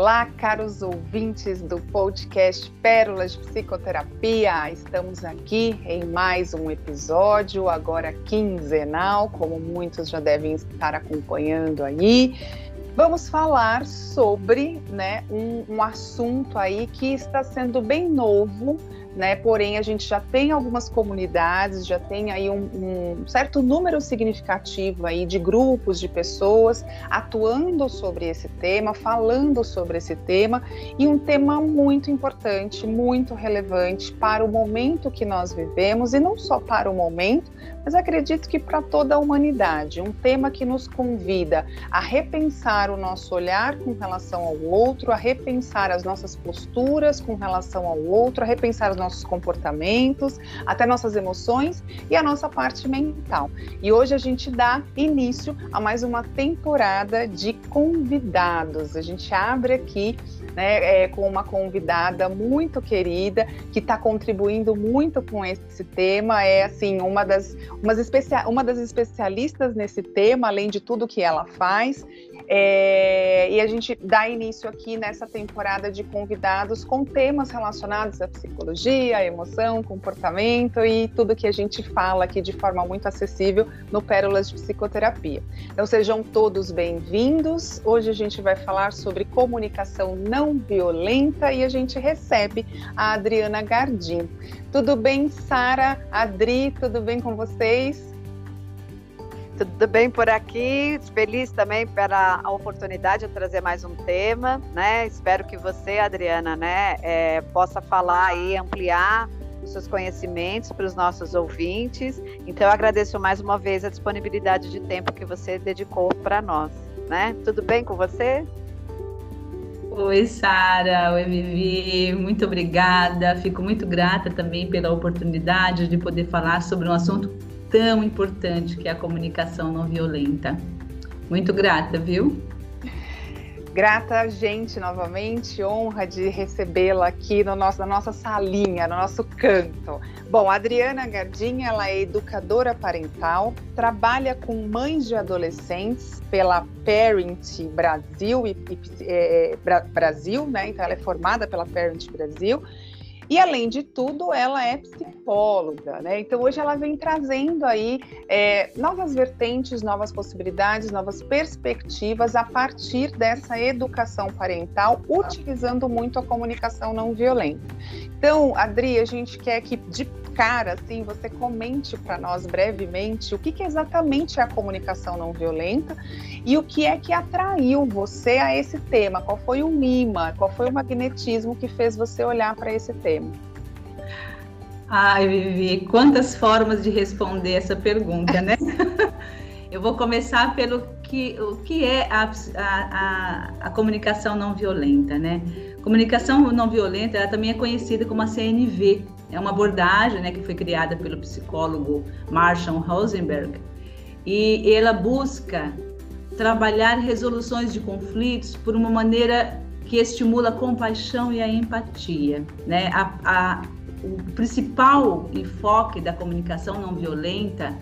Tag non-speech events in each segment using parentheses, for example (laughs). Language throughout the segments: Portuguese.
Olá, caros ouvintes do podcast Pérolas de Psicoterapia. Estamos aqui em mais um episódio, agora quinzenal, como muitos já devem estar acompanhando aí. Vamos falar sobre né, um, um assunto aí que está sendo bem novo né? Porém, a gente já tem algumas comunidades, já tem aí um, um, certo número significativo aí de grupos de pessoas atuando sobre esse tema, falando sobre esse tema, e um tema muito importante, muito relevante para o momento que nós vivemos, e não só para o momento, mas acredito que para toda a humanidade. Um tema que nos convida a repensar o nosso olhar com relação ao outro, a repensar as nossas posturas com relação ao outro, a repensar os nossos comportamentos, até nossas emoções e a nossa parte mental. E hoje a gente dá início a mais uma temporada de convidados. A gente abre aqui né, é, com uma convidada muito querida que está contribuindo muito com esse tema. É assim uma das, uma das especialistas nesse tema, além de tudo que ela faz. É, e a gente dá início aqui nessa temporada de convidados com temas relacionados à psicologia, à emoção, comportamento e tudo que a gente fala aqui de forma muito acessível no Pérolas de Psicoterapia. Então sejam todos bem-vindos. Hoje a gente vai falar sobre comunicação não violenta e a gente recebe a Adriana Gardim. Tudo bem, Sara? Adri, tudo bem com vocês? Tudo bem por aqui, feliz também pela oportunidade de trazer mais um tema, né? Espero que você, Adriana, né, é, possa falar e ampliar os seus conhecimentos para os nossos ouvintes. Então, eu agradeço mais uma vez a disponibilidade de tempo que você dedicou para nós, né? Tudo bem com você? Oi, Sara, oi, Vivi, muito obrigada. Fico muito grata também pela oportunidade de poder falar sobre um assunto tão importante que é a comunicação não violenta. Muito grata, viu? Grata, gente, novamente, honra de recebê-la aqui no nosso, na nossa salinha, no nosso canto. Bom, a Adriana Gardinha, ela é educadora parental, trabalha com mães de adolescentes pela Parent Brasil, e, e é, Brasil, né? Então ela é formada pela Parent Brasil e além de tudo, ela é psicóloga, né? Então hoje ela vem trazendo aí é, novas vertentes, novas possibilidades, novas perspectivas a partir dessa educação parental, utilizando muito a comunicação não violenta. Então, Adri, a gente quer que de cara, assim, você comente para nós brevemente o que, que exatamente é a comunicação não violenta e o que é que atraiu você a esse tema. Qual foi o imã, qual foi o magnetismo que fez você olhar para esse tema? Ai, Vivi, quantas formas de responder essa pergunta, né? (laughs) Eu vou começar pelo que, o que é a, a, a, comunicação não violenta, né? Comunicação não violenta, ela também é conhecida como a CNV, é uma abordagem né, que foi criada pelo psicólogo Marshall Rosenberg e ela busca trabalhar resoluções de conflitos por uma maneira que estimula a compaixão e a empatia. Né? A, a, o principal enfoque da comunicação não violenta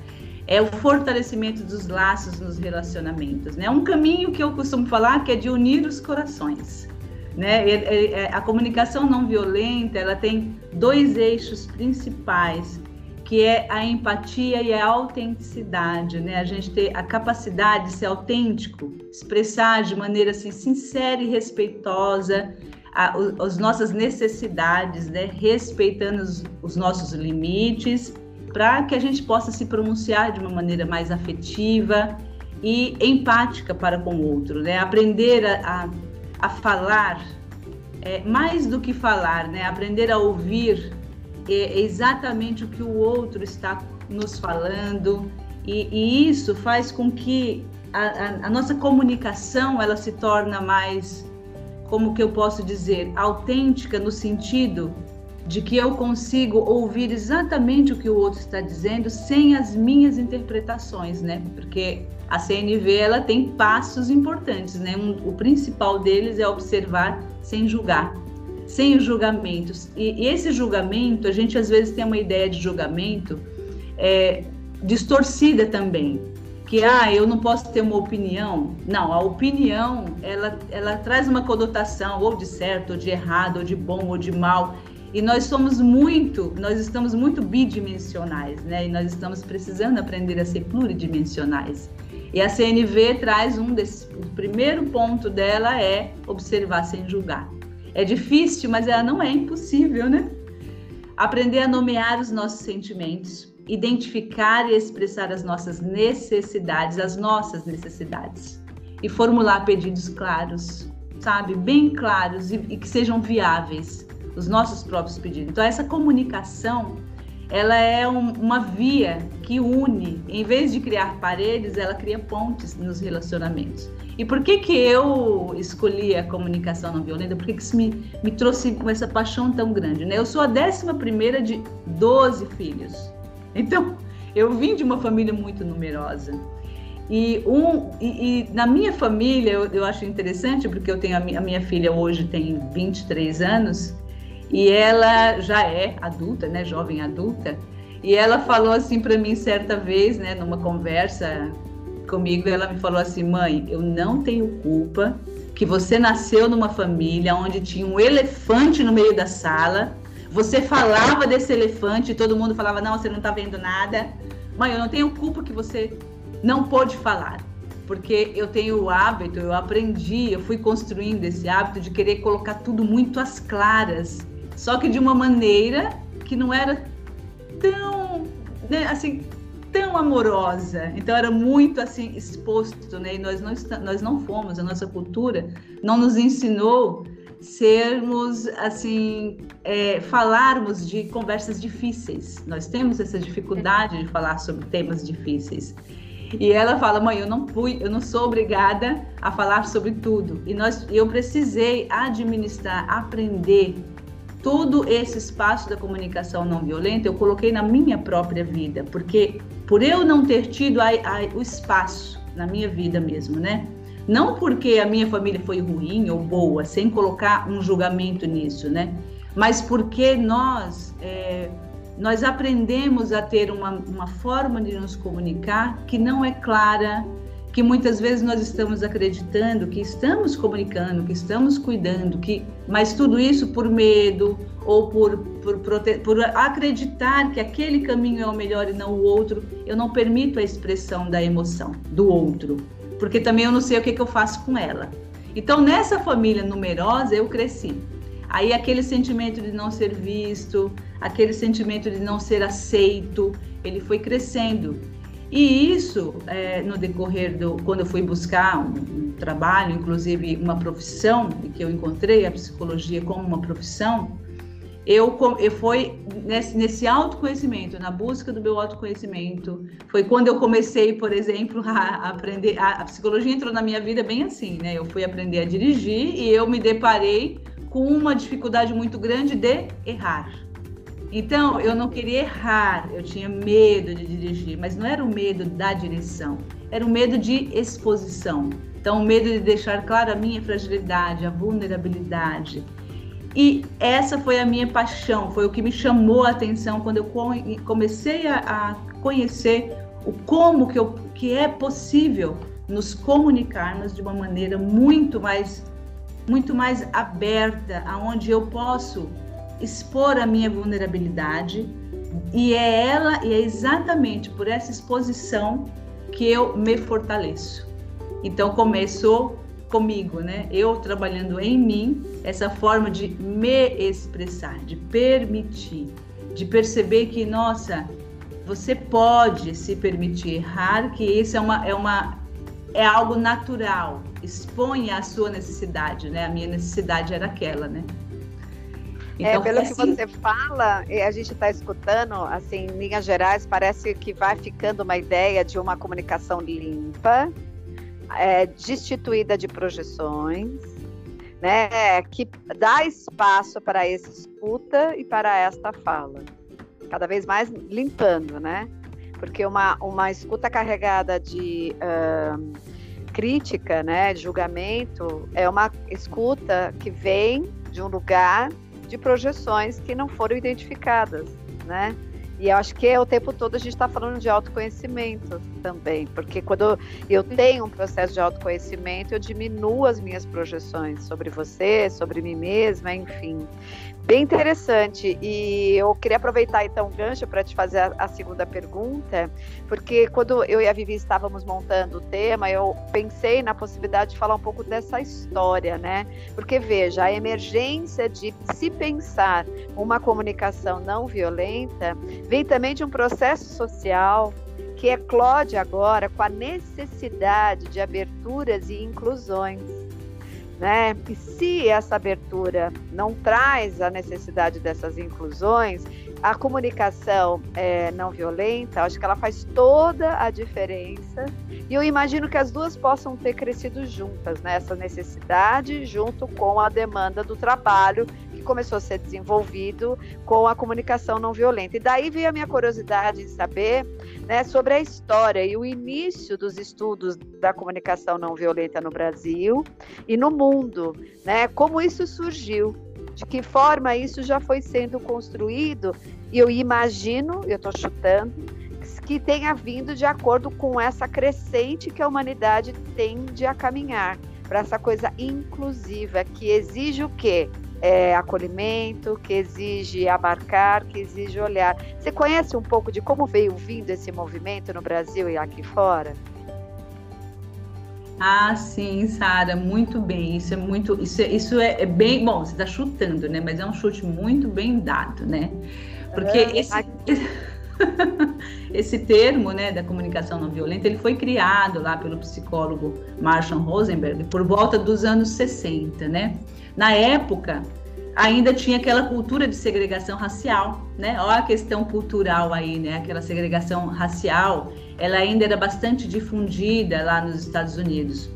é o fortalecimento dos laços nos relacionamentos. É né? um caminho que eu costumo falar que é de unir os corações. Né? É, a comunicação não violenta ela tem dois eixos principais, que é a empatia e a autenticidade, né? A gente ter a capacidade de ser autêntico, expressar de maneira assim sincera e respeitosa a, as nossas necessidades, né? Respeitando os, os nossos limites, para que a gente possa se pronunciar de uma maneira mais afetiva e empática para com o outro, né? Aprender a, a a falar, é, mais do que falar, né? Aprender a ouvir é exatamente o que o outro está nos falando e, e isso faz com que a, a, a, nossa comunicação ela se torna mais, como que eu posso dizer, autêntica no sentido de que eu consigo ouvir exatamente o que o outro está dizendo sem as minhas interpretações, né? Porque a CNV ela tem passos importantes, né? Um, o principal deles é observar sem julgar, sem os julgamentos. E, e, esse julgamento, a gente às vezes tem uma ideia de julgamento é, distorcida também. Que ah, eu não posso ter uma opinião. Não, a opinião ela, ela traz uma conotação ou de certo, ou de errado, ou de bom, ou de mal. E nós somos muito, nós estamos muito bidimensionais, né? E nós estamos precisando aprender a ser pluridimensionais. E a CNV traz um desses. O primeiro ponto dela é observar sem julgar. É difícil, mas ela não é impossível, né? Aprender a nomear os nossos sentimentos, identificar e expressar as nossas necessidades, as nossas necessidades, e formular pedidos claros, sabe? Bem claros e, e que sejam viáveis, os nossos próprios pedidos. Então, essa comunicação ela é um, uma via que une, em vez de criar paredes, ela cria pontes nos relacionamentos. E por que que eu escolhi a comunicação não violenta? Por que que isso me, me trouxe com essa paixão tão grande? Né? Eu sou a décima primeira de 12 filhos. Então, eu vim de uma família muito numerosa. E, um, e, e na minha família, eu, eu, acho interessante, porque eu tenho a minha, a minha filha hoje tem 23 anos, e ela já é adulta, né, jovem adulta, e ela falou assim para mim certa vez, né, numa conversa comigo, ela me falou assim: "Mãe, eu não tenho culpa que você nasceu numa família onde tinha um elefante no meio da sala. Você falava desse elefante e todo mundo falava: "Não, você não está vendo nada". Mãe, eu não tenho culpa que você não pôde falar porque eu tenho o hábito, eu aprendi, eu fui construindo esse hábito de querer colocar tudo muito às claras só que de uma maneira que não era tão, né, assim, tão amorosa. Então era muito assim exposto, né? E nós não nós não fomos, a nossa cultura não nos ensinou sermos assim, é, falarmos de conversas difíceis. Nós temos essa dificuldade de falar sobre temas difíceis. E ela fala, mãe, eu não fui, eu não sou obrigada a falar sobre tudo. E nós, eu precisei administrar, aprender todo esse espaço da comunicação não violenta eu coloquei na minha própria vida, porque por eu não ter tido a, a, o espaço na minha vida mesmo, né? Não porque a minha família foi ruim ou boa, sem colocar um julgamento nisso, né? Mas porque nós é, nós aprendemos a ter uma, uma forma de nos comunicar que não é clara, que muitas vezes nós estamos acreditando que estamos comunicando, que estamos cuidando, que mas tudo isso por medo ou por, por, por acreditar que aquele caminho é o melhor e não o outro, eu não permito a expressão da emoção do outro, porque também eu não sei o que, que eu faço com ela. Então, nessa família numerosa, eu cresci. Aí, aquele sentimento de não ser visto, aquele sentimento de não ser aceito, ele foi crescendo. E isso, é, no decorrer do. Quando eu fui buscar um, um, trabalho, inclusive uma profissão, que eu encontrei a psicologia como uma profissão, eu, eu foi nesse, nesse autoconhecimento, na busca do meu autoconhecimento, foi quando eu comecei, por exemplo, (laughs) a, aprender. A, a psicologia entrou na minha vida bem assim, né? Eu fui aprender a dirigir e eu me deparei com uma dificuldade muito grande de errar então, eu não queria errar, eu tinha medo de dirigir, mas não era o medo da direção, era o medo de exposição. Então, o medo de deixar claro a minha fragilidade, a vulnerabilidade. E essa foi a minha paixão, foi o que me chamou a atenção quando eu comecei a, a conhecer o como que, eu, que é possível nos comunicarmos de uma maneira muito mais muito mais aberta, aonde eu posso expor a minha vulnerabilidade e é ela e é exatamente por essa exposição que eu me fortaleço. Então começou comigo, né? Eu trabalhando em mim essa forma de me expressar, de permitir, de perceber que nossa, você pode se permitir errar, que isso é uma é uma é algo natural. Exponha a sua necessidade, né? A minha necessidade era aquela, né? É, então, é, pelo assim... que você fala, a gente está escutando, assim, em linhas gerais, parece que vai ficando uma ideia de uma comunicação limpa, é, destituída de projeções, né, que dá espaço para essa escuta e para esta fala, cada vez mais limpando, né? Porque uma, uma escuta carregada de uh, crítica, né, de julgamento, é uma escuta que vem de um lugar de projeções que não foram identificadas, né? E eu acho que o tempo todo a gente está falando de autoconhecimento, também, porque quando eu tenho um processo de autoconhecimento, eu diminuo as minhas projeções sobre você, sobre mim mesma, enfim. Bem interessante. E eu queria aproveitar então o gancho para te fazer a, a, segunda pergunta, porque quando eu e a Vivi estávamos montando o tema, eu pensei na possibilidade de falar um pouco dessa história, né? Porque veja, a emergência de se pensar uma comunicação não violenta vem também de um processo social que eclode agora com a necessidade de aberturas e inclusões. Né? E se essa abertura não traz a necessidade dessas inclusões, a comunicação é, não violenta, acho que ela faz toda a diferença. E eu imagino que as duas possam ter crescido juntas, né? Essa necessidade junto com a demanda do trabalho começou a ser desenvolvido com a comunicação não violenta. E daí veio a minha curiosidade em saber né, sobre a história e o início dos estudos da comunicação não violenta no Brasil e no mundo, né? Como isso surgiu, de que forma isso já foi sendo construído. E eu imagino, eu estou chutando, que tenha vindo de acordo com essa crescente que a humanidade tende a caminhar para essa coisa inclusiva que exige o quê? É, acolhimento, que exige abarcar, que exige olhar. Você conhece um pouco de como veio vindo esse movimento no Brasil e aqui fora? Ah, sim, Sara, muito bem. Isso é muito, isso é, isso é, é bem bom. Você está chutando, né? Mas é um chute muito bem dado, né? Porque é, esse, (laughs) esse termo, né, da comunicação não violenta, ele foi criado lá pelo psicólogo Marshall Rosenberg por volta dos anos 60, né? Na época, ainda tinha aquela cultura de segregação racial, né? Olha a questão cultural aí, né? Aquela segregação racial, ela ainda era bastante difundida lá nos Estados Unidos.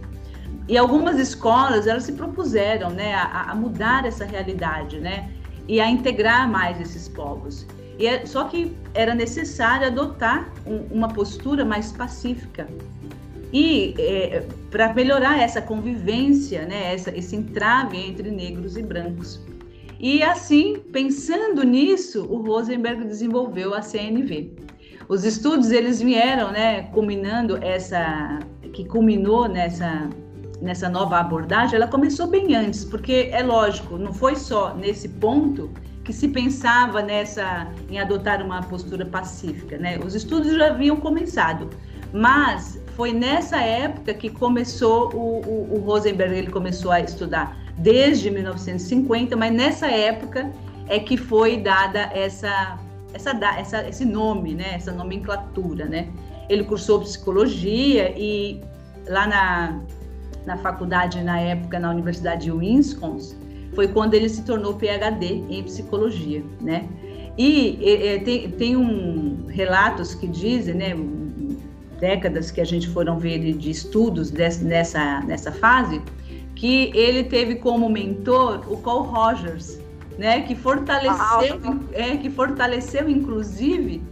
E algumas escolas, elas se propuseram, né, a, a mudar essa realidade, né? E a integrar mais esses povos. E é, só que era necessário adotar um, uma postura mais pacífica, e é, para melhorar essa convivência, né, essa, esse entrave entre negros e brancos. E assim, pensando nisso, o Rosenberg desenvolveu a CNV. Os estudos eles vieram, né, culminando essa que culminou nessa nessa nova abordagem, ela começou bem antes, porque é lógico, não foi só nesse ponto que se pensava nessa em adotar uma postura pacífica, né? Os estudos já haviam começado, mas foi nessa época que começou o, o, o Rosenberg, ele começou a estudar desde 1950, mas nessa época é que foi dada essa, essa, essa, esse nome, né, essa nomenclatura, né? Ele cursou psicologia e lá na, na faculdade, na época, na Universidade de Wisconsin, foi quando ele se tornou PhD em psicologia, né? E, e tem, tem um relatos que dizem, né, décadas que a gente foram ver de estudos desse, nessa, nessa fase, que ele teve como mentor o Cole Rogers, né, que fortaleceu, é, que fortaleceu inclusive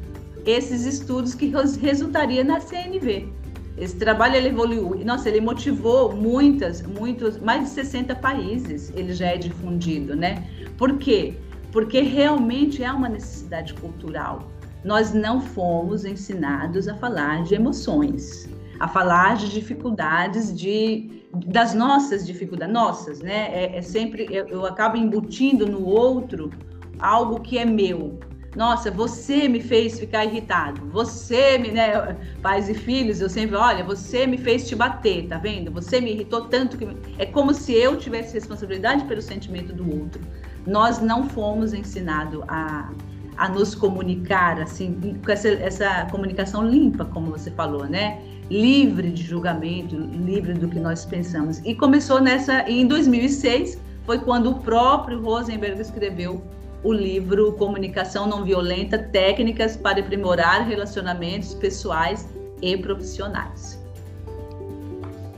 esses estudos que resultaria na CNV. Esse trabalho ele evoluiu, nossa, ele motivou muitas, muitos, mais de 60 países, ele já é difundido, né? Por quê? Porque realmente é uma necessidade cultural nós não fomos ensinados a falar de emoções, a falar de dificuldades, de, das nossas dificuldades, nossas, né? É, é sempre, eu, eu acabo embutindo no outro algo que é meu. Nossa, você me fez ficar irritado. Você me, né, pais e filhos, eu sempre, olha, você me fez te bater, tá vendo? Você me irritou tanto que é como se eu tivesse responsabilidade pelo sentimento do outro. Nós não fomos ensinados a a nos comunicar, assim, com essa, essa comunicação limpa, como você falou, né? Livre de julgamento, livre do que nós pensamos. E começou nessa, em 2006, foi quando o próprio Rosenberg escreveu o livro Comunicação Não Violenta: Técnicas para Aprimorar Relacionamentos Pessoais e Profissionais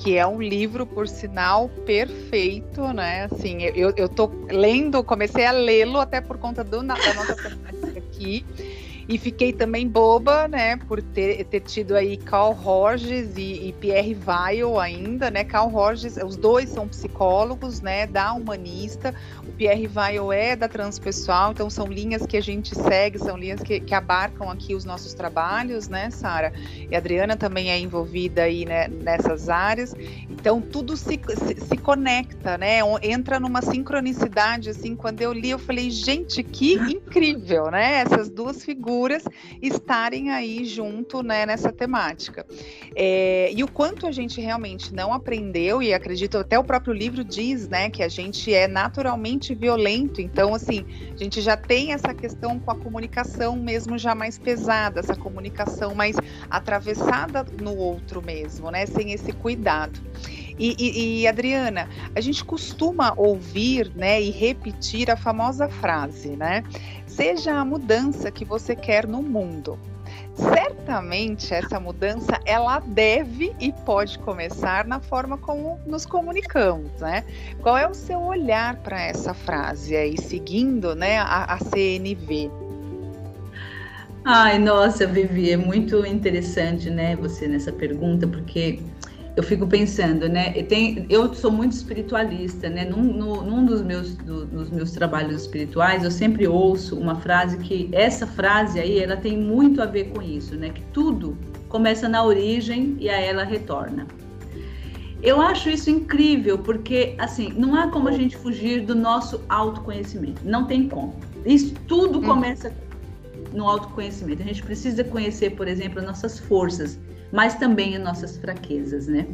que é um livro, por sinal, perfeito, né? Assim, eu, eu tô lendo, comecei a lê-lo até por conta do, da nossa aqui. E fiquei também boba, né, por ter, ter tido aí Carl Rogers e, e Pierre Weil ainda, né? Carl Rogers, os dois são psicólogos, né, da humanista. O Pierre Weil é da transpessoal, então são linhas que a gente segue, são linhas que, que abarcam aqui os nossos trabalhos, né, Sara? E a Adriana também é envolvida aí né, nessas áreas. Então tudo se, se, se, conecta, né? Entra numa sincronicidade assim. Quando eu li, eu falei, gente, que incrível, né? Essas duas figuras estarem aí junto, né? Nessa temática. É, e o quanto a gente realmente não aprendeu e acredito até o próprio livro diz, né? Que a gente é naturalmente violento. Então, assim, a gente já tem essa questão com a comunicação mesmo já mais pesada, essa comunicação mais atravessada no outro mesmo, né? Sem esse cuidado. E, e, e, Adriana, a gente costuma ouvir, né, e repetir a famosa frase, né? Seja a mudança que você quer no mundo. Certamente essa mudança ela deve e pode começar na forma como nos comunicamos, né? Qual é o seu olhar para essa frase aí, seguindo, né, a, a CNV? Ai, nossa, Vivi, é muito interessante, né, você nessa pergunta, porque eu fico pensando, né? Tem, eu sou muito espiritualista, né? Num, no, num dos, meus, do, dos meus trabalhos espirituais, eu sempre ouço uma frase que essa frase aí, ela tem muito a ver com isso, né? Que tudo começa na origem e a ela retorna. Eu acho isso incrível, porque assim, não há como a gente fugir do nosso autoconhecimento. Não tem como. Isso tudo hum. começa no autoconhecimento. A gente precisa conhecer, por exemplo, nossas forças, mas também as nossas fraquezas, né?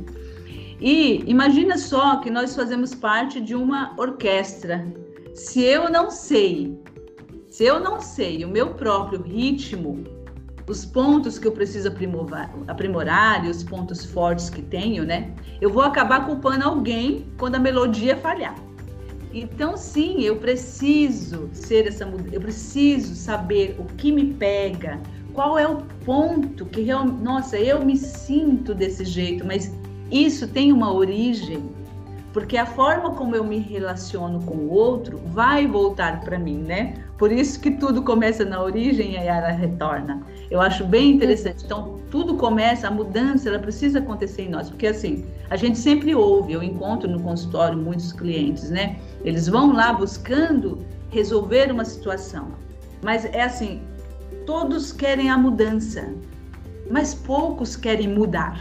E imagina só que nós fazemos parte de uma orquestra. Se eu não sei, se eu não sei o meu próprio ritmo, os pontos que eu preciso aprimorar, aprimorar e os pontos fortes que tenho, né? Eu vou acabar culpando alguém quando a melodia falhar. Então, sim, eu preciso ser essa eu preciso saber o que me pega, qual é o ponto que realmente, nossa, eu me sinto desse jeito, mas isso tem uma origem, porque a forma como eu me relaciono com o outro vai voltar para mim, né? Por isso que tudo começa na origem e ela retorna. Eu acho bem interessante. Então, tudo começa, a mudança, ela precisa acontecer em nós, porque assim, a gente sempre ouve, eu encontro no consultório muitos clientes, né? Eles vão lá buscando resolver uma situação. Mas é assim, todos querem a mudança, mas poucos querem mudar.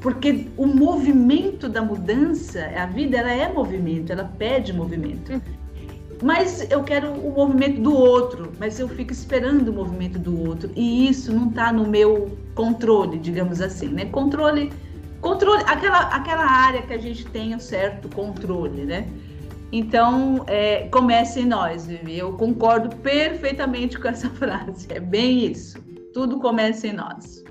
Porque o movimento da mudança, a vida ela é movimento, ela pede movimento. Mas eu quero o movimento do outro, mas eu fico esperando o movimento do outro e isso não está no meu controle, digamos assim, né? Controle, controle, aquela aquela área que a gente tem um certo controle, né? Então, é, comece em nós, Vivi. Eu concordo perfeitamente com essa (laughs) frase. É bem isso. Tudo começa em nós.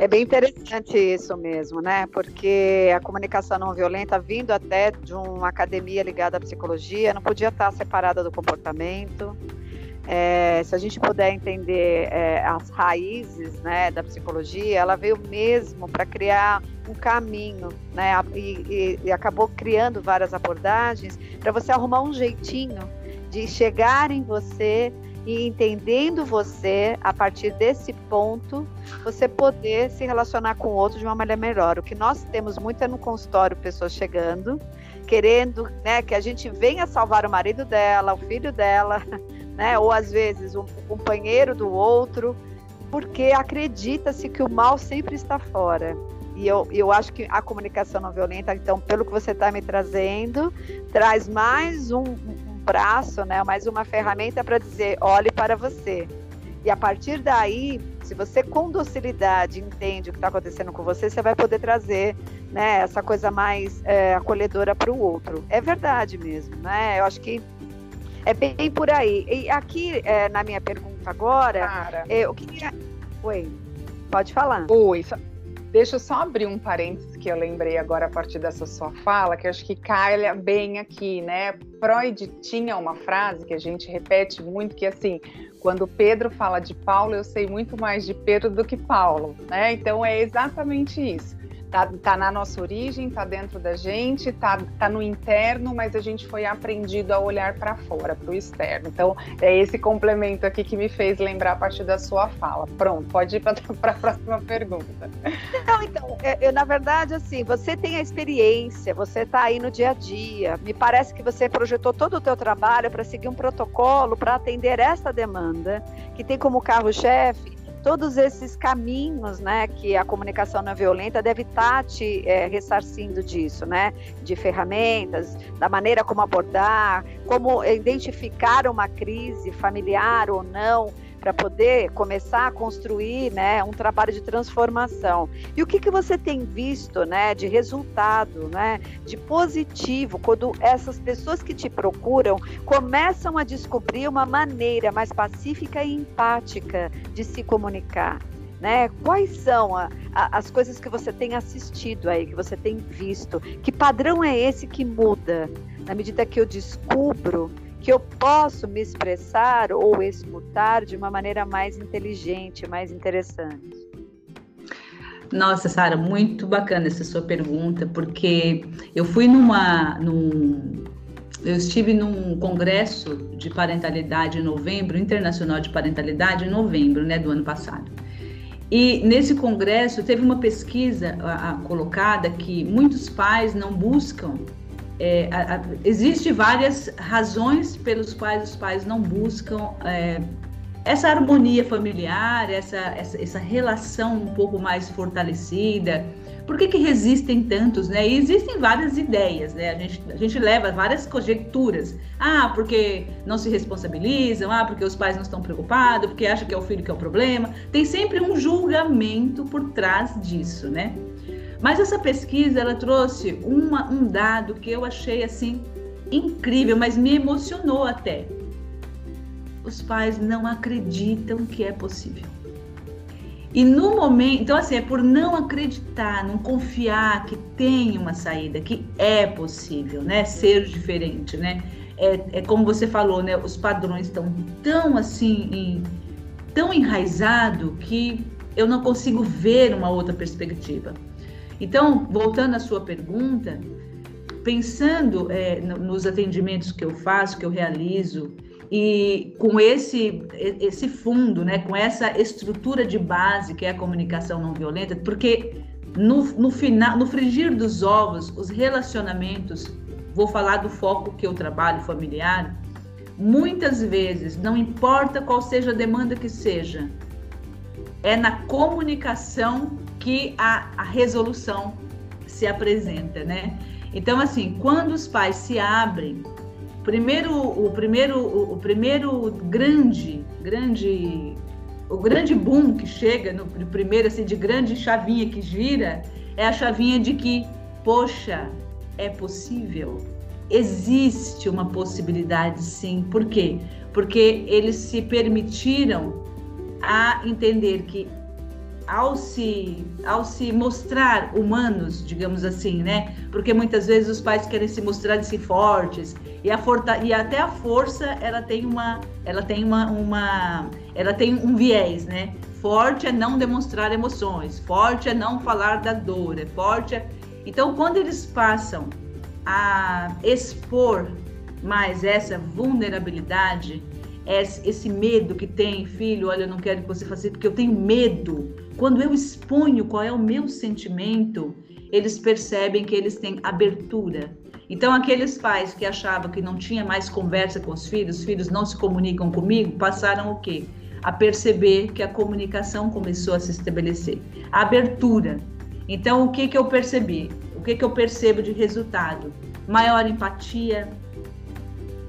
É bem interessante isso mesmo, né? Porque a comunicação não violenta, vindo até de uma academia ligada à psicologia, não podia estar separada do comportamento. É, se a gente puder entender é, as raízes né, da psicologia, ela veio mesmo para criar um caminho, né? E, e, e acabou criando várias abordagens para você arrumar um jeitinho de chegar em você e entendendo você a partir desse ponto, você poder se relacionar com o outro de uma maneira melhor. O que nós temos muito é no consultório pessoas chegando, querendo, né, que a gente venha salvar o marido dela, o filho dela, (laughs) né, ou às vezes o companheiro do outro, porque acredita-se que o mal sempre está fora. E eu, eu acho que a comunicação não violenta, então, pelo que você está me trazendo, traz mais um, um braço, né, mais uma ferramenta para dizer: olhe para você. E a partir daí, se você com docilidade entende o que está acontecendo com você, você vai poder trazer né, essa coisa mais é, acolhedora para o outro. É verdade mesmo, né? Eu acho que é bem por aí. E aqui, é, na minha pergunta agora, Cara. É, eu queria. Oi, pode falar. Oi, Deixa eu só abrir um parênteses que eu lembrei agora a partir dessa sua fala, que acho que calha bem aqui, né? Freud tinha uma frase que a gente repete muito, que assim, quando Pedro fala de Paulo, eu sei muito mais de Pedro do que Paulo, né? Então é exatamente isso. Tá, tá na nossa origem, tá dentro da gente, tá, tá no interno, mas a gente foi aprendido a olhar para fora, para o externo. Então, é esse complemento aqui que me fez lembrar a partir da sua fala. Pronto, pode ir para (laughs) a próxima pergunta. Não, então, eu, eu, na verdade, assim, você tem a experiência, você está aí no dia a dia. Me parece que você projetou todo o teu trabalho para seguir um protocolo para atender essa demanda, que tem como carro-chefe todos esses caminhos, né, que a comunicação não violenta deve estar tá te é, ressarcindo disso, né, de ferramentas, da maneira como abordar, como identificar uma crise familiar ou não, para poder começar a construir né, um trabalho de transformação. E o que, que você tem visto né, de resultado, né, de positivo, quando essas pessoas que te procuram começam a descobrir uma maneira mais pacífica e empática de se comunicar? Né? Quais são a, a, as coisas que você tem assistido aí, que você tem visto? Que padrão é esse que muda? Na medida que eu descubro que eu posso me expressar ou escutar de uma maneira mais inteligente, mais interessante. Nossa, Sara, muito bacana essa sua pergunta, porque eu fui numa. Num, eu estive num congresso de parentalidade em novembro, internacional de parentalidade, em novembro né, do ano passado. E nesse congresso teve uma pesquisa a, a, colocada que muitos pais não buscam é, a, a, existe várias razões pelos quais os pais não buscam é, essa harmonia familiar, essa, essa, essa, relação um pouco mais fortalecida. Por que, que resistem tantos, né? E existem várias ideias, né? A gente, a gente leva várias conjecturas. Ah, porque não se responsabilizam, ah, porque os pais não estão preocupados, porque acham que é o filho que é o problema. Tem sempre um julgamento por trás disso, né? Mas essa pesquisa ela trouxe uma, um dado que eu achei assim incrível, mas me emocionou até. Os pais não acreditam que é possível. E no momento, então assim, é por não acreditar, não confiar que tem uma saída, que é possível, né, ser diferente, né? É, é como você falou, né? Os padrões estão tão assim, em, tão enraizado que eu não consigo ver uma outra perspectiva. Então, voltando à sua pergunta, pensando é, nos atendimentos que eu faço, que eu realizo, e com esse esse fundo, né, com essa estrutura de base que é a comunicação não violenta, porque no, no final, no frigir dos ovos, os relacionamentos, vou falar do foco que eu trabalho familiar, muitas vezes, não importa qual seja a demanda que seja, é na comunicação que a, a resolução se apresenta, né? Então, assim, quando os pais se abrem, primeiro, o primeiro, o, primeiro grande, grande, o grande boom que chega no primeiro, assim, de grande chavinha que gira, é a chavinha de que, poxa, é possível, existe uma possibilidade, sim. Por quê? Porque eles se permitiram a entender que ao se, ao se mostrar humanos, digamos assim, né? Porque muitas vezes os pais querem se mostrar se fortes e a forta, e até a força ela tem uma, ela tem uma, uma, ela tem um viés, né? Forte é não demonstrar emoções, forte é não falar da dor, é forte. É... Então, quando eles passam a expor mais essa vulnerabilidade, esse medo que tem, filho, olha, eu não quero que você faça isso porque eu tenho medo quando eu exponho qual é o meu sentimento, eles percebem que eles têm abertura. Então, aqueles pais que achavam que não tinha mais conversa com os filhos, os filhos não se comunicam comigo, passaram o quê? A perceber que a comunicação começou a se estabelecer. A abertura. Então, o que, que eu percebi? O que, que eu percebo de resultado? Maior empatia,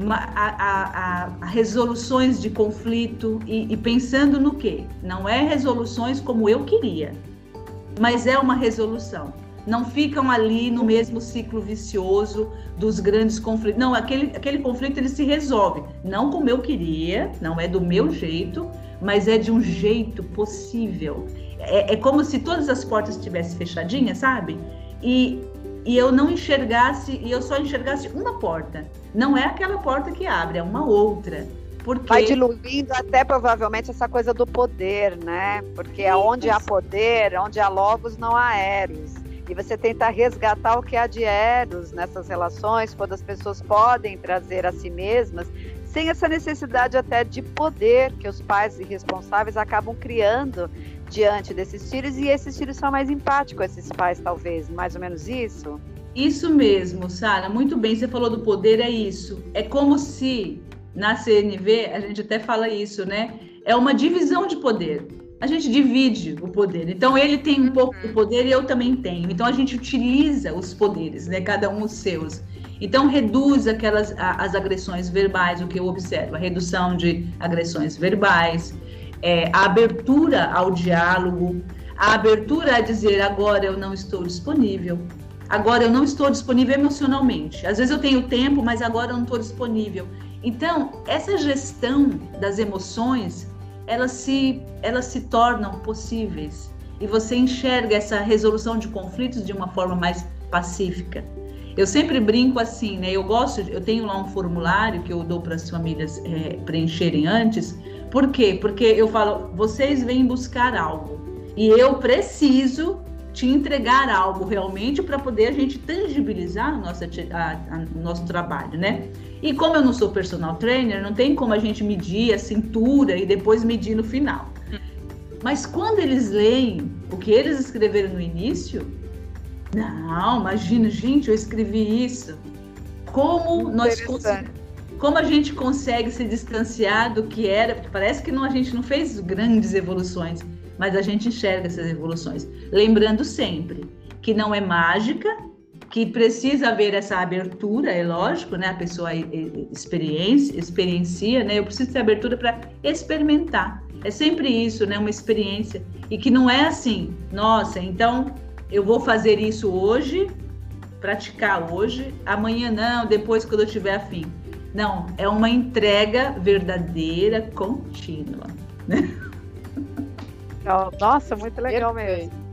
a, a, a, resoluções de conflito e, e pensando no que? Não é resoluções como eu queria, mas é uma resolução. Não ficam ali no mesmo ciclo vicioso dos grandes conflitos. Não, aquele, aquele conflito ele se resolve. Não como eu queria, não é do meu jeito, mas é de um jeito possível. É, é como se todas as portas estivessem fechadinhas, sabe? E e eu não enxergasse, e eu só enxergasse uma porta. Não é aquela porta que abre, é uma outra. Porque... Vai diluindo até provavelmente essa coisa do poder, né? Porque Sim, onde há poder, onde há logos, não há eros. e você tentar resgatar o que há de eros nessas relações, quando as pessoas podem trazer a si mesmas, sem essa necessidade até de poder que os pais irresponsáveis acabam criando diante desses filhos, e esses filhos são mais empáticos, esses pais, talvez, mais ou menos isso? Isso mesmo, Sara, muito bem, você falou do poder, é isso. É como se na CNV, a gente até fala isso, né? É uma divisão de poder. A gente divide o poder. Então, ele tem um pouco do poder e eu também tenho. Então, a gente utiliza os poderes, né? Cada um os seus. Então, reduz aquelas as agressões verbais, o que eu observo, a redução de agressões verbais, é, a abertura ao diálogo, a abertura a dizer agora eu não estou disponível, agora eu não estou disponível emocionalmente. Às vezes eu tenho tempo, mas agora eu não estou disponível. Então, essa gestão das emoções, elas se, elas se tornam possíveis e você enxerga essa resolução de conflitos de uma forma mais pacífica. Eu sempre brinco assim, né? Eu gosto, eu tenho lá um formulário que eu dou para as famílias é, preencherem antes. Por quê? Porque eu falo, vocês vêm buscar algo e eu preciso te entregar algo realmente para poder a gente tangibilizar a, a, o nosso trabalho, né? E como eu não sou personal trainer, não tem como a gente medir a cintura e depois medir no final. Mas quando eles leem o que eles escreveram no início, não, imagina, gente, eu escrevi isso. Como nós como a gente consegue se distanciar do que era, porque parece que não, a gente não fez grandes evoluções, mas a gente enxerga essas evoluções. Lembrando sempre que não é mágica, que precisa haver essa abertura, é lógico, né? A pessoa experiência, experiencia, né? Eu preciso ter abertura para experimentar. É sempre isso, né? Uma experiência. E que não é assim, nossa, então eu vou fazer isso hoje, praticar hoje, amanhã não, depois quando eu tiver afim. Não, é uma entrega verdadeira, contínua. Né? Nossa, muito legal mesmo.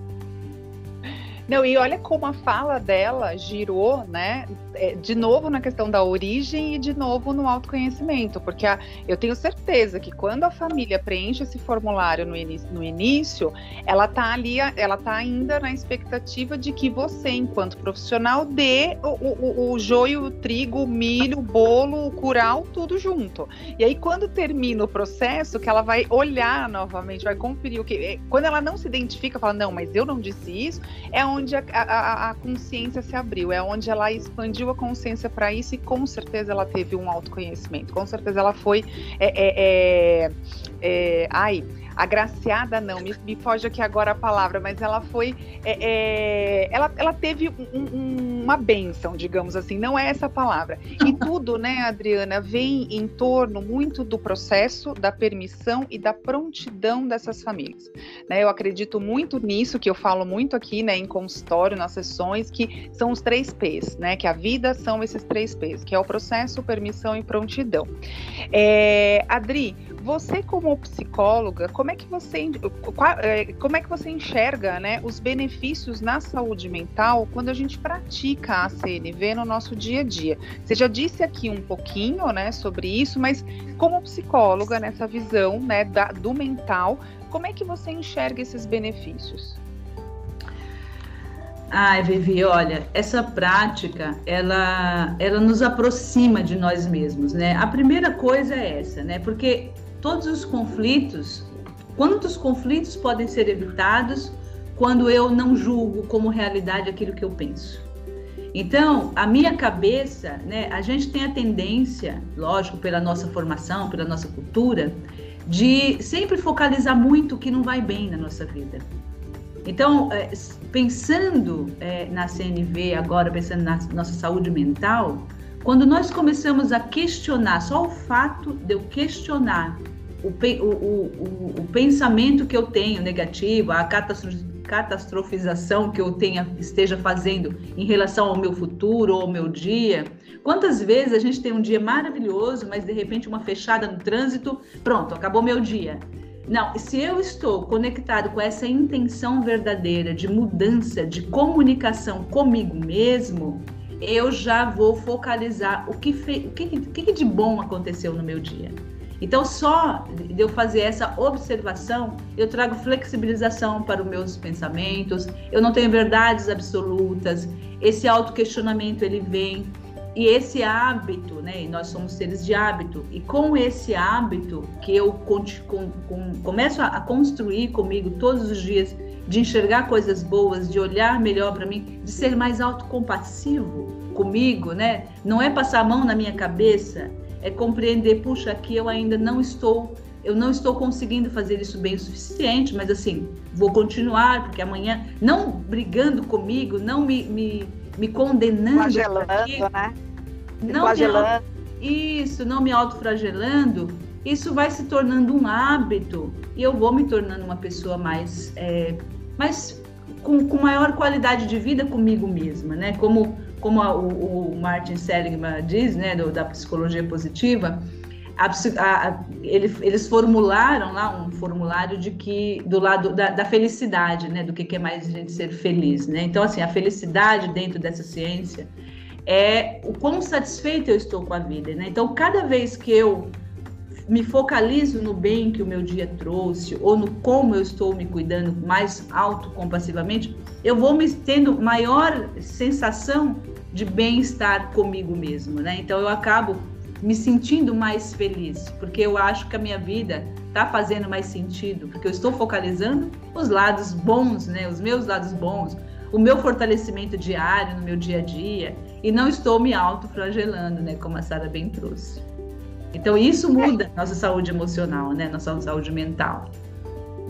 Não, e olha como a fala dela girou, né? É, de novo na questão da origem e de novo no autoconhecimento, porque a, eu tenho certeza que quando a família preenche esse formulário no início, no início ela tá ali, ela tá ainda na expectativa de que você, enquanto profissional, dê o, o, o joio, o trigo, o milho, o bolo, o curau, tudo junto. E aí, quando termina o processo, que ela vai olhar novamente, vai conferir o que. É, quando ela não se identifica, fala, não, mas eu não disse isso, é onde a, a, a consciência se abriu, é onde ela expandiu a consciência para isso e com certeza ela teve um autoconhecimento, com certeza ela foi. É, é, é, é ai, agraciada não, me, me, foge aqui agora a palavra, mas ela foi, é, é, ela, ela teve um, um, uma benção, digamos assim, não é essa palavra. E tudo, né, Adriana, vem em torno muito do processo, da permissão e da prontidão dessas famílias. Né, eu acredito muito nisso, que eu falo muito aqui, né, em consultório, nas sessões, que são os três P's, né, que a vida são esses três P's, que é o processo, permissão e prontidão. É, Adri, você como psicóloga, como é que você é, como é que você enxerga, né, os benefícios na saúde mental quando a gente pratica a CNV no nosso dia a dia? Você já disse aqui um pouquinho, né, sobre isso, mas como psicóloga nessa visão, né, da, do mental, como é que você enxerga esses benefícios? Ai, Vivi, olha, essa prática, ela, ela nos aproxima de nós mesmos, né? A primeira coisa é essa, né? Porque todos os conflitos, quantos conflitos podem ser evitados quando eu não julgo como realidade aquilo que eu penso? Então, a minha cabeça, né, a gente tem a tendência, lógico, pela nossa formação, pela nossa cultura, de sempre focalizar muito o que não vai bem na nossa vida. Então, é, pensando é, na CNV agora, pensando na nossa saúde mental, quando nós começamos a questionar, só o fato de eu questionar o, o, o, pensamento que eu tenho negativo, a catastrofização que eu tenha, esteja fazendo em relação ao meu futuro ou ao meu dia. Quantas vezes a gente tem um dia maravilhoso, mas de repente uma fechada no trânsito, pronto, acabou meu dia. Não, se eu estou conectado com essa intenção verdadeira de mudança, de comunicação comigo mesmo, eu já vou focalizar o que, fe... o que, que de bom aconteceu no meu dia. Então, só de eu fazer essa observação, eu trago flexibilização para os meus pensamentos, eu não tenho verdades absolutas, esse autoquestionamento ele vem, e esse hábito, né? Nós somos seres de hábito, e com esse hábito que eu com, com, começo a, a construir comigo todos os dias, de enxergar coisas boas, de olhar melhor para mim, de ser mais autocompassivo comigo, né? Não é passar a mão na minha cabeça, é compreender, puxa, aqui eu ainda não estou, eu não estou conseguindo fazer isso bem o suficiente, mas assim, vou continuar, porque amanhã, não brigando comigo, não me, me, me condenando. Flagelando, né? não flagelando. Me, isso, não me autofragelando, isso vai se tornando um hábito e eu vou me tornando uma pessoa mais, é, mais com, com, maior qualidade de vida comigo mesma, né? Como, como a, o, o, Martin Seligman diz, né, do, da psicologia positiva, a, a, ele, eles formularam lá um formulário de que do lado da, da, felicidade, né, do que, que é mais a gente ser feliz, né? Então assim, a felicidade dentro dessa ciência é o quão satisfeito eu estou com a vida, né? Então cada vez que eu me focalizo no bem que o meu dia trouxe ou no como eu estou me cuidando mais autocompassivamente, eu vou me tendo maior sensação de bem-estar comigo mesmo, né? Então eu acabo me sentindo mais feliz, porque eu acho que a minha vida está fazendo mais sentido, porque eu estou focalizando os lados bons, né? Os meus lados bons, o meu fortalecimento diário no meu dia a dia e não estou me autoflagelando, né? Como a Sara bem trouxe. Então isso muda nossa saúde emocional, né? Nossa saúde mental.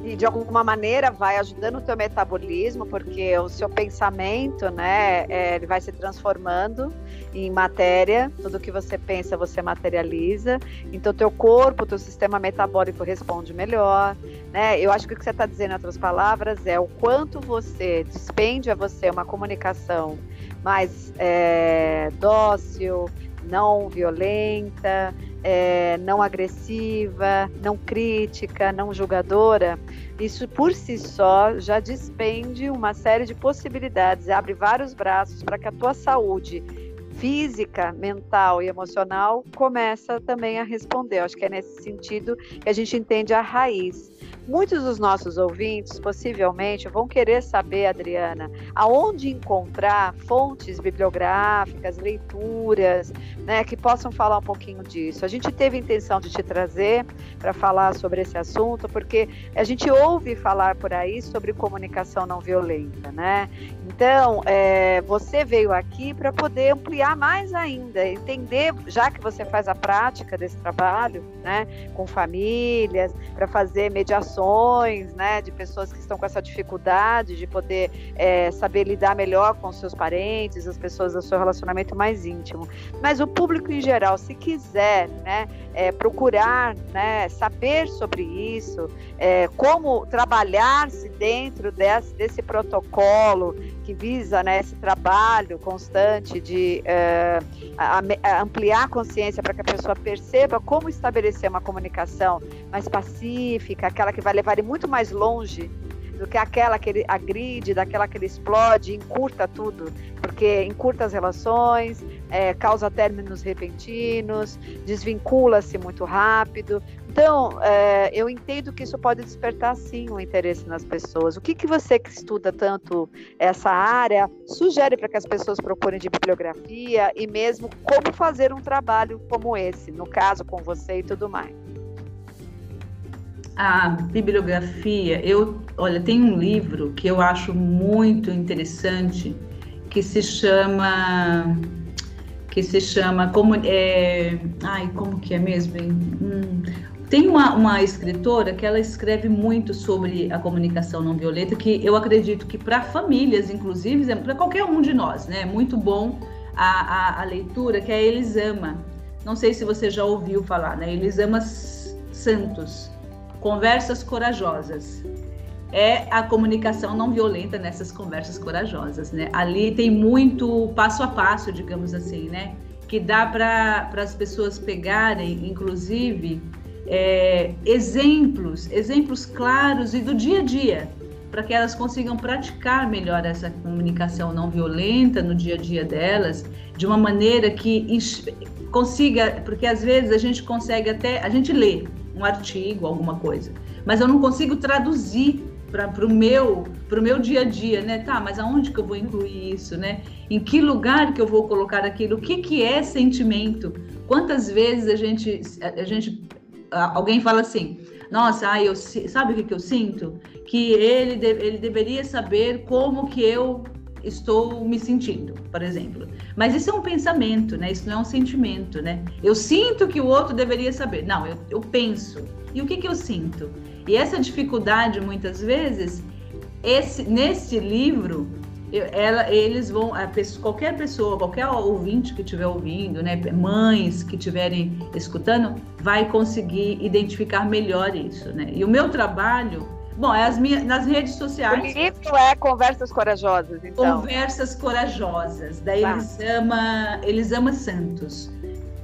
E de alguma maneira vai ajudando o teu metabolismo, porque o seu pensamento, né, é, ele vai se transformando em matéria. Tudo que você pensa, você materializa. Então, teu corpo, teu sistema metabólico responde melhor, né? Eu acho que o que você está dizendo, em outras palavras, é o quanto você despende a você uma comunicação mais é, dócil, não violenta, é, não agressiva, não crítica, não julgadora, isso por si só já despende uma série de possibilidades, abre vários braços para que a tua saúde física, mental e emocional começa também a responder. Acho que é nesse sentido que a gente entende a raiz. Muitos dos nossos ouvintes, possivelmente, vão querer saber, Adriana, aonde encontrar fontes bibliográficas, leituras, né, que possam falar um pouquinho disso. A gente teve a intenção de te trazer para falar sobre esse assunto, porque a gente ouve falar por aí sobre comunicação não violenta, né? Então, é, você veio aqui para poder ampliar mais ainda, entender, já que você faz a prática desse trabalho, né, com famílias, para fazer mediações né, de pessoas que estão com essa dificuldade de poder é, saber lidar melhor com seus parentes, as pessoas do seu relacionamento mais íntimo. Mas o público em geral, se quiser, né, é, procurar, né, saber sobre isso, é, como trabalhar-se dentro desse, desse protocolo que visa né, esse trabalho constante de uh, a, a ampliar a consciência para que a pessoa perceba como estabelecer uma comunicação mais pacífica, aquela que vai levar ele muito mais longe do que aquela que ele agride, daquela que ele explode, encurta tudo, porque encurta as relações, é, causa términos repentinos, desvincula-se muito rápido. Então, é, eu entendo que isso pode despertar sim um interesse nas pessoas. O que, que você que estuda tanto essa área sugere para que as pessoas procurem de bibliografia e mesmo como fazer um trabalho como esse, no caso com você e tudo mais? a bibliografia, eu, olha, tem um livro que eu acho muito interessante que se chama que se chama como é, ai como que é mesmo? Hum, tem uma, uma escritora que ela escreve muito sobre a comunicação não violenta que eu acredito que para famílias, inclusive, é para qualquer um de nós, né? É muito bom a, a, a leitura que é Elisama. Não sei se você já ouviu falar, né? Elisama Santos. Conversas corajosas. É a comunicação não violenta nessas conversas corajosas, né? Ali tem muito passo a passo, digamos assim, né? Que dá para as pessoas pegarem, inclusive, é, exemplos, exemplos claros e do dia a dia para que elas consigam praticar melhor essa comunicação não violenta no dia a dia delas, de uma maneira que consiga, porque às vezes a gente consegue até, a gente lê um artigo, alguma coisa, mas eu não consigo traduzir para o meu para o meu dia a dia, né? Tá, mas aonde que eu vou incluir isso, né? Em que lugar que eu vou colocar aquilo? O que que é sentimento? Quantas vezes a gente a gente alguém fala assim, nossa, ai, eu sabe o que que eu sinto? Que ele de, ele deveria saber como que eu estou me sentindo, por exemplo. Mas isso é um pensamento, né? Isso não é um sentimento, né? Eu sinto que o outro deveria saber. Não, eu, eu penso. E o que que eu sinto? E essa dificuldade, muitas vezes, esse, nesse livro, ela, eles vão, pessoa, qualquer pessoa, qualquer ouvinte que estiver ouvindo, né, mães que estiverem escutando, vai conseguir identificar melhor isso, né? E o meu trabalho, bom, é as minhas, nas redes sociais. O livro é Conversas Corajosas, então. Conversas Corajosas, da Elisama, Elisama Santos.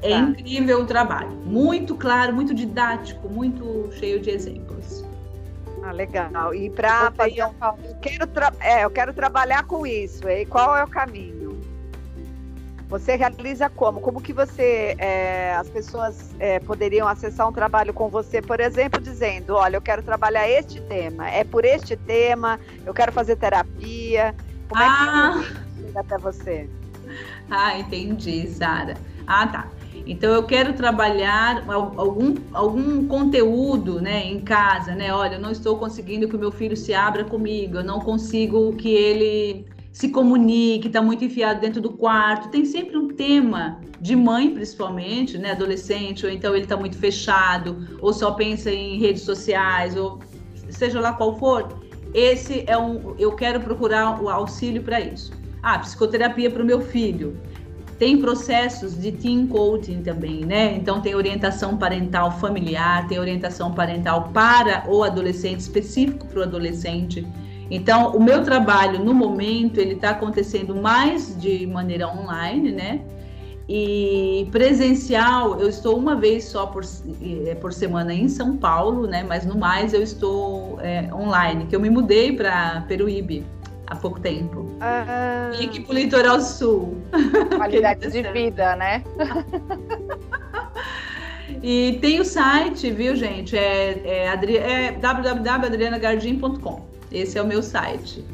É tá. incrível o trabalho, muito claro, muito didático, muito cheio de exemplos. Ah, legal. E para fazer um, eu quero é, eu quero trabalhar com isso. E qual é o caminho? Você realiza como? Como que você, é, as pessoas é, poderiam acessar um trabalho com você, por exemplo, dizendo, olha, eu quero trabalhar este tema, é por este tema, eu quero fazer terapia. Como ah. é que chega até você? Ah, entendi, Sara. Ah, tá. Então eu quero trabalhar algum, algum conteúdo, né, em casa, né? Olha, eu não estou conseguindo que o meu filho se abra comigo, eu não consigo que ele se comunique, está muito enfiado dentro do quarto. Tem sempre um tema de mãe, principalmente, né, adolescente, ou então ele está muito fechado, ou só pensa em redes sociais, ou seja lá qual for. Esse é um, eu quero procurar o auxílio para isso. Ah, psicoterapia para o meu filho. Tem processos de teen coaching também, né? Então tem orientação parental familiar, tem orientação parental para o adolescente, específico para o adolescente. Então, o meu trabalho no momento ele está acontecendo mais de maneira online, né? E presencial, eu estou uma vez só por, eh, por semana em São Paulo, né? Mas no mais eu estou é, online, que eu me mudei para Peruíbe há pouco tempo. Ah. E aqui pro litoral sul. (laughs) Qualidade de vida, né? e tem o site, viu, gente? É, é, é www.adrianagardim.com. Esse é o meu site.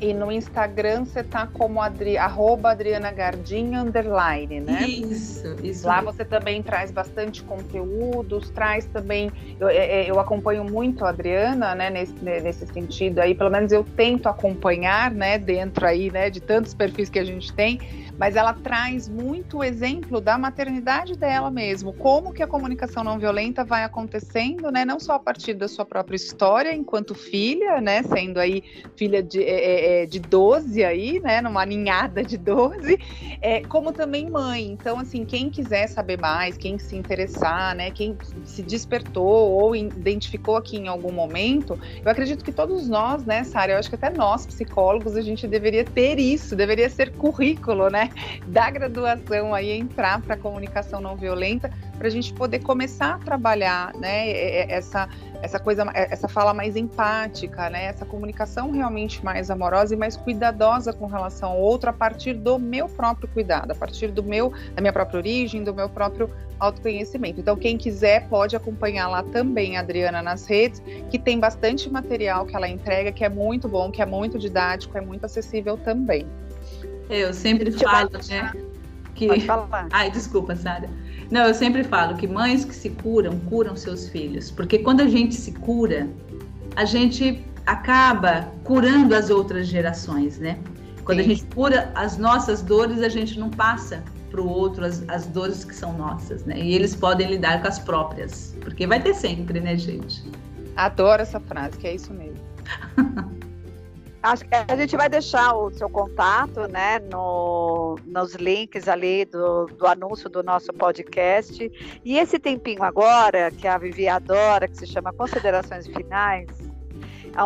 E no Instagram você tá como Adri, arroba Adriana Gardim, underline, né? Isso, isso. Lá mesmo. você também traz bastante conteúdos, traz também. Eu, é, é, eu acompanho muito a Adriana, né, nesse, nesse sentido aí, pelo menos eu tento acompanhar, né, dentro aí, né, de tantos perfis que a gente tem mas ela traz muito o exemplo da maternidade dela mesmo, como que a comunicação não violenta vai acontecendo, né, não só a partir da sua própria história enquanto filha, né, sendo aí filha de, é, é, é de 12 aí, né, numa ninhada de 12, é, como também mãe. Então, assim, quem quiser saber mais, quem se interessar, né, quem se despertou ou identificou aqui em algum momento, eu acredito que todos nós, né, Sara, eu acho que até nós, psicólogos, a gente deveria ter isso, deveria ser currículo, né, (laughs) da graduação aí entrar para a comunicação não violenta, para a gente poder começar a trabalhar, né, essa essa coisa, essa fala mais empática, né, essa comunicação realmente mais amorosa e mais cuidadosa com relação ao outro a partir do meu próprio cuidado, a partir do meu, da minha própria origem, do meu próprio autoconhecimento. Então, quem quiser pode acompanhar lá também a Adriana nas redes, que tem bastante material que ela entrega, que é muito bom, que é muito didático, é muito acessível também. Eu sempre falo, né? Que... (laughs) Ai, desculpa, Sara. Não, eu sempre falo que mães que se curam, curam seus filhos. Porque quando a gente se cura, a gente acaba curando as outras gerações, né? Quando Sim. a gente cura as nossas dores, a gente não passa para o outro as, as dores que são nossas, né? E eles podem lidar com as próprias. Porque vai ter sempre, né, gente? Adoro essa frase, que é isso mesmo. (laughs) Acho que a gente vai deixar o seu contato, né, no, nos links ali do, do anúncio do nosso podcast. E esse tempinho agora, que a Vivi adora, que se chama Considerações Finais,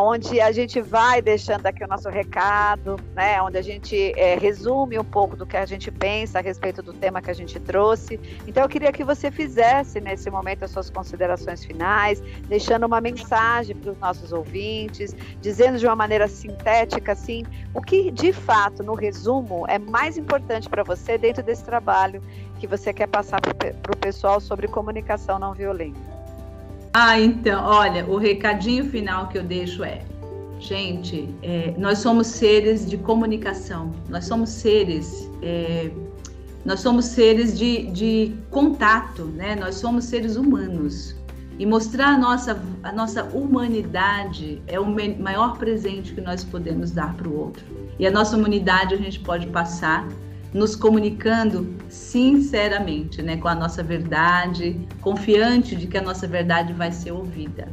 onde a gente vai deixando aqui o nosso recado, né? Onde a gente é, resume um pouco do que a gente pensa a respeito do tema que a gente trouxe. Então eu queria que você fizesse nesse momento as suas considerações finais, deixando uma mensagem para os nossos ouvintes, dizendo de uma maneira sintética assim, o que de fato, no resumo, é mais importante para você dentro desse trabalho que você quer passar para o pessoal sobre comunicação não violenta. Ah, então, olha, o recadinho final que eu deixo é: gente, é, nós somos seres de comunicação, nós somos seres. É, nós somos seres de, de contato, né? Nós somos seres humanos. E mostrar a nossa, a nossa humanidade é o maior presente que nós podemos dar para o outro. E a nossa humanidade a gente pode passar nos comunicando sinceramente, né, com a nossa verdade, confiante de que a nossa verdade vai ser ouvida.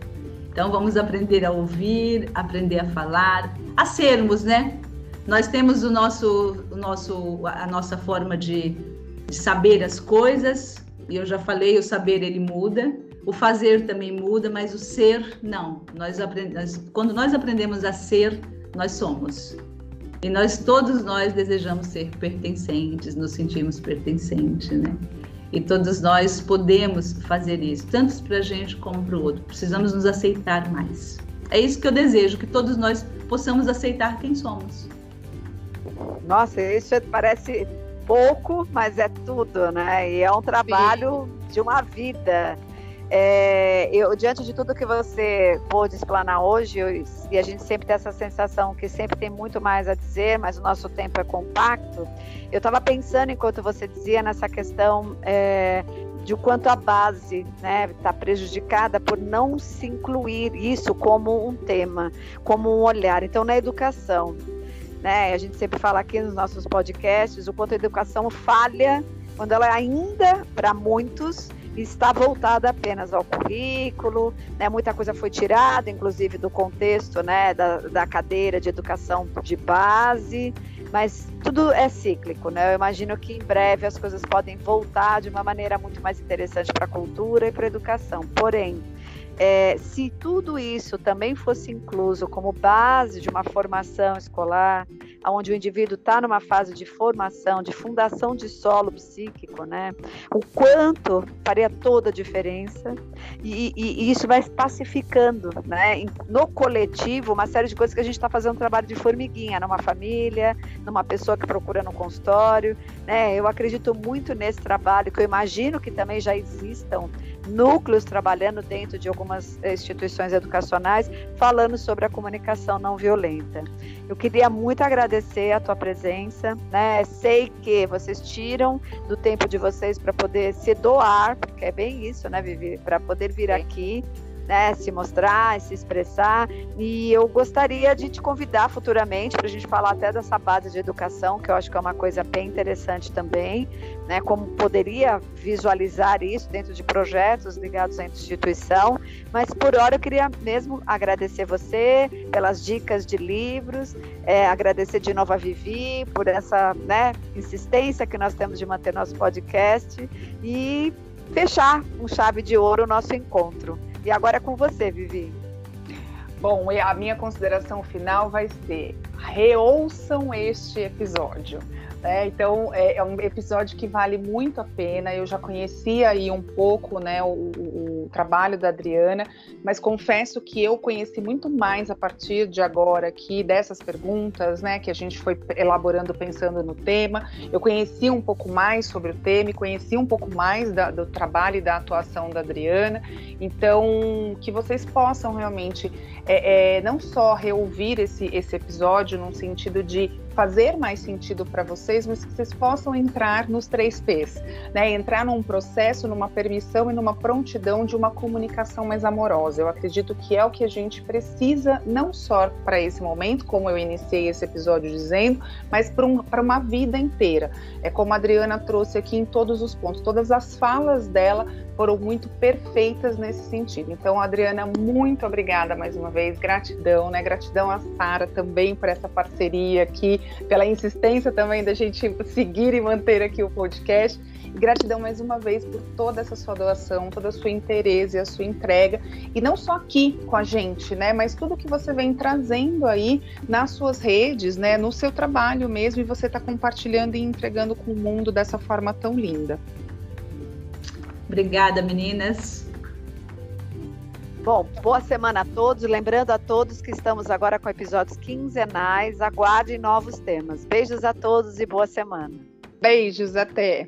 Então vamos aprender a ouvir, aprender a falar, a sermos, né? Nós temos o nosso, o nosso, a nossa forma de, de saber as coisas. E eu já falei, o saber ele muda, o fazer também muda, mas o ser não. Nós aprendemos, quando nós aprendemos a ser, nós somos. E nós, todos nós, desejamos ser pertencentes, nos sentimos pertencentes, né? E todos nós podemos fazer isso, tanto para a gente como para o outro. Precisamos nos aceitar mais. É isso que eu desejo, que todos nós possamos aceitar quem somos. Nossa, isso parece pouco, mas é tudo, né? E é um trabalho Sim. de uma vida. É, eu, diante de tudo que você pôde explanar hoje, eu, e a gente sempre tem essa sensação que sempre tem muito mais a dizer, mas o nosso tempo é compacto. Eu estava pensando, enquanto você dizia, nessa questão é, de o quanto a base está né, tá prejudicada por não se incluir isso como um tema, como um olhar. Então, na educação, né, a gente sempre fala aqui nos nossos podcasts o quanto a educação falha quando ela ainda, para muitos, está voltada apenas ao currículo, né? muita coisa foi tirada, inclusive do contexto né? da, da cadeira de educação de base, mas tudo é cíclico, né? Eu imagino que em breve as coisas podem voltar de uma maneira muito mais interessante para a cultura e para a educação. Porém, é, se tudo isso também fosse incluso como base de uma formação escolar, onde o indivíduo está numa fase de formação, de fundação de solo psíquico, né? O quanto faria toda a diferença e, e, e isso vai pacificando, né? No coletivo, uma série de coisas que a gente está fazendo um trabalho de formiguinha, numa família, numa pessoa que procura no consultório, né? Eu acredito muito nesse trabalho, que eu imagino que também já existam núcleos trabalhando dentro de algumas instituições educacionais falando sobre a comunicação não violenta. Eu queria muito agradecer a tua presença, né? Sei que vocês tiram do tempo de vocês para poder se doar, porque é bem isso, né, Vivi, para poder vir aqui né, se mostrar, se expressar. E eu gostaria de te convidar futuramente para a gente falar até dessa base de educação, que eu acho que é uma coisa bem interessante também, né, como poderia visualizar isso dentro de projetos ligados à instituição. Mas por hora eu queria mesmo agradecer você pelas dicas de livros, é, agradecer de novo a Vivi por essa né, insistência que nós temos de manter nosso podcast e fechar com chave de ouro o nosso encontro. E agora é com você, Vivi. Bom, a minha consideração final vai ser: reouçam este episódio. Né? Então, é, é, um episódio que vale muito a pena. Eu já conhecia aí um pouco né, o, o, trabalho da Adriana, mas confesso que eu conheci muito mais a partir de agora aqui, dessas perguntas né, que a gente foi elaborando pensando no tema. Eu conheci um pouco mais sobre o tema e conheci um pouco mais da, do trabalho e da atuação da Adriana. Então, que vocês possam realmente é, é, não só reouvir esse, esse episódio num sentido de fazer mais sentido para vocês, mas que vocês possam entrar nos três P's, né? Entrar num processo, numa permissão e numa prontidão de uma comunicação mais amorosa. Eu acredito que é o que a gente precisa, não só para esse momento, como eu iniciei esse episódio dizendo, mas para um, uma vida inteira. É como a Adriana trouxe aqui em todos os pontos, todas as falas dela foram muito perfeitas nesse sentido. Então, Adriana, muito obrigada mais uma vez, gratidão, né? Gratidão a Sara também por essa parceria aqui, pela insistência também da gente seguir e manter aqui o podcast. Gratidão mais uma vez por toda essa sua doação, toda a sua interesse, a sua entrega. E não só aqui com a gente, né? Mas tudo que você vem trazendo aí nas suas redes, né? No seu trabalho mesmo, e você está compartilhando e entregando com o mundo dessa forma tão linda. Obrigada, meninas. Bom, boa semana a todos. Lembrando a todos que estamos agora com episódios quinzenais. Aguardem novos temas. Beijos a todos e boa semana. Beijos, até.